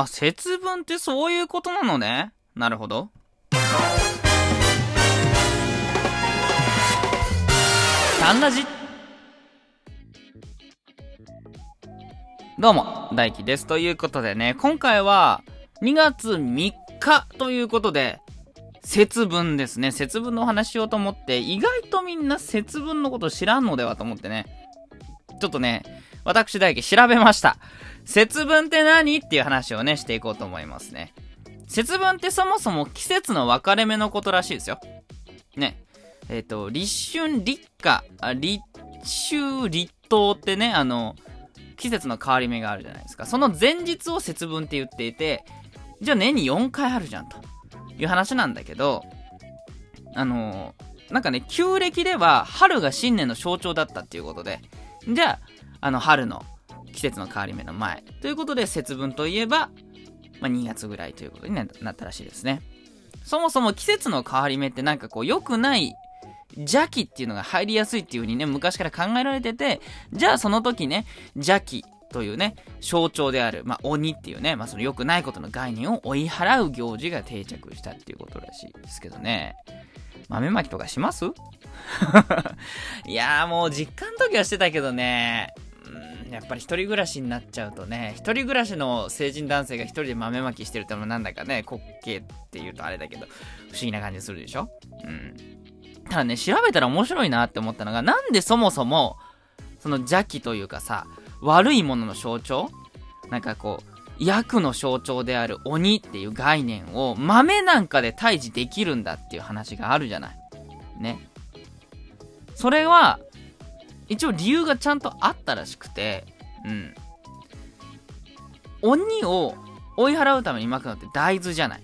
あ、節分ってそういうことなのね。なるほど。サンラジどうも、大輝です。ということでね、今回は2月3日ということで、節分ですね。節分のお話しようと思って、意外とみんな節分のこと知らんのではと思ってね。ちょっとね、私大輝調べました。節分って何っていう話をね、していこうと思いますね。節分ってそもそも季節の分かれ目のことらしいですよ。ね。えっ、ー、と、立春、立夏、立秋、立冬ってね、あの、季節の変わり目があるじゃないですか。その前日を節分って言っていて、じゃあ年に4回あるじゃんという話なんだけど、あの、なんかね、旧暦では春が新年の象徴だったっていうことで、じゃあ、あの春の季節の変わり目の前。ということで節分といえば、まあ、2月ぐらいということになったらしいですね。そもそも季節の変わり目ってなんかこう良くない邪気っていうのが入りやすいっていう風にね、昔から考えられてて、じゃあその時ね、邪気というね、象徴である、まあ、鬼っていうね、まあ、その良くないことの概念を追い払う行事が定着したっていうことらしいですけどね。豆まきとかします？いやーもう実家の時はしてたけどね、うん、やっぱり一人暮らしになっちゃうとね、一人暮らしの成人男性が一人で豆まきしてるってのもなんだかね、滑稽って言うとあれだけど、不思議な感じするでしょ？うん。ただね、調べたら面白いなって思ったのが、なんでそもそも、その邪気というかさ、悪いものの象徴？なんかこう、悪の象徴である鬼っていう概念を豆なんかで退治できるんだっていう話があるじゃない。ね。それは、一応理由がちゃんとあったらしくて、うん。鬼を追い払うために巻くのって大豆じゃない。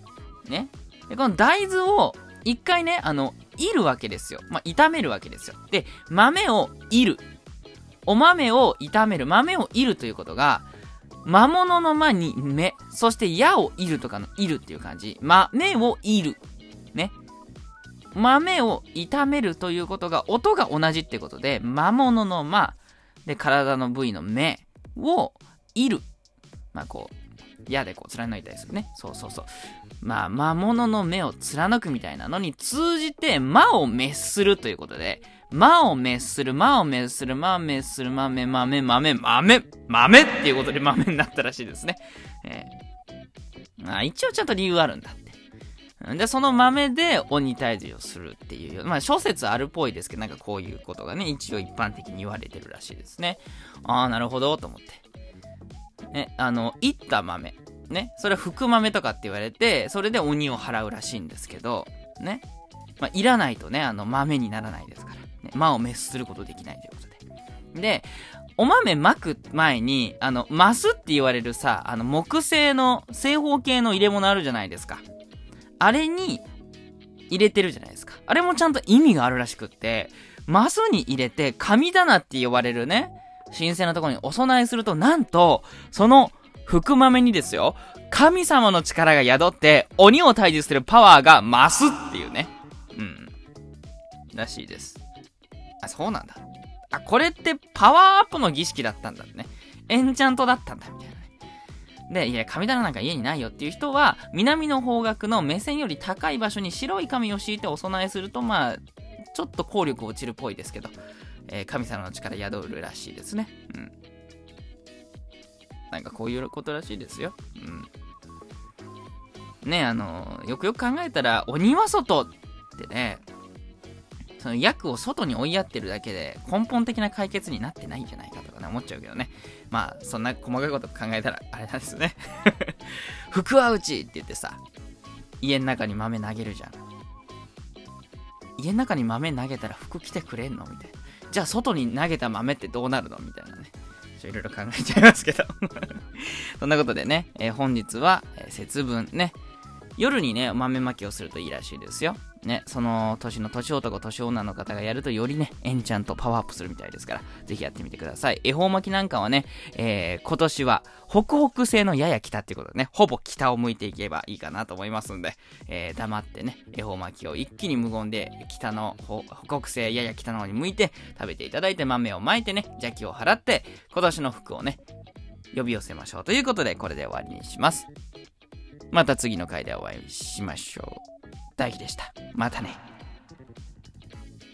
ね。で、この大豆を一回ね、あの、いるわけですよ。まあ、炒めるわけですよ。で、豆をいる。お豆を炒める。豆をいるということが、魔物の間に目、そして矢をいるとかのいるっていう感じ。豆をいる。ね。豆を炒めるということが、音が同じってことで、魔物の間、で、体の部位の目をいる。まあ、こう、矢でこう貫いたりするね。そうそうそう。まあ、魔物の目を貫くみたいなのに通じて、魔を滅するということで、魔を滅する、魔を滅する、魔を滅する、豆、豆、豆、豆、豆っていうことで豆になったらしいですね。えー、あ一応ちゃんと理由あるんだ。で、その豆で鬼退治をするっていう、まあ諸説あるっぽいですけど、なんかこういうことがね、一応一般的に言われてるらしいですね。ああ、なるほど、と思って。ね、あの、いった豆。ね、それは福豆とかって言われて、それで鬼を払うらしいんですけど、ね。まあ、いらないとね、あの、豆にならないですから。ね、魔を滅することできないということで。で、お豆巻く前に、あの、マスって言われるさ、あの、木製の、正方形の入れ物あるじゃないですか。あれに、入れてるじゃないですか。あれもちゃんと意味があるらしくって、マスに入れて、神棚って呼ばれるね、神聖なところにお供えすると、なんと、その、福豆にですよ、神様の力が宿って、鬼を退治するパワーが増すっていうね。うん。らしいです。あ、そうなんだ。あ、これってパワーアップの儀式だったんだね。エンチャントだったんだ、みたいな。で、いや、神棚なんか家にないよっていう人は、南の方角の目線より高い場所に白い紙を敷いてお供えすると、まあ、ちょっと効力落ちるっぽいですけど、えー、神様の力宿るらしいですね。うん。なんかこういうことらしいですよ。うん。ねあのよくよく考えたら、鬼は外ってね、その役を外に追いやってるだけで根本的な解決になってないんじゃないかとかね、思っちゃうけどね。まあ、そんな細かいこと考えたら、あれなんですね。福は内って言ってさ、家の中に豆投げるじゃん。家の中に豆投げたら服着てくれんのみたいな。じゃあ外に投げた豆ってどうなるのみたいなね。いろいろ考えちゃいますけど そんなことでね、えー、本日は、え、節分ね、夜にね、豆まきをするといいらしいですよ。ね、その年の年男、年女の方がやるとよりね、エンチャントパワーアップするみたいですから、ぜひやってみてください。恵方巻きなんかはね、えー、今年は北北西のやや北っていうことでね、ほぼ北を向いていけばいいかなと思いますんで、えー、黙ってね、恵方巻きを一気に無言で北の北北西やや北の方に向いて食べていただいて豆をまいてね、邪気を払って、今年の服をね、呼び寄せましょう。ということで、これで終わりにします。また次の回でお会いしましょう。大輝でした。またね。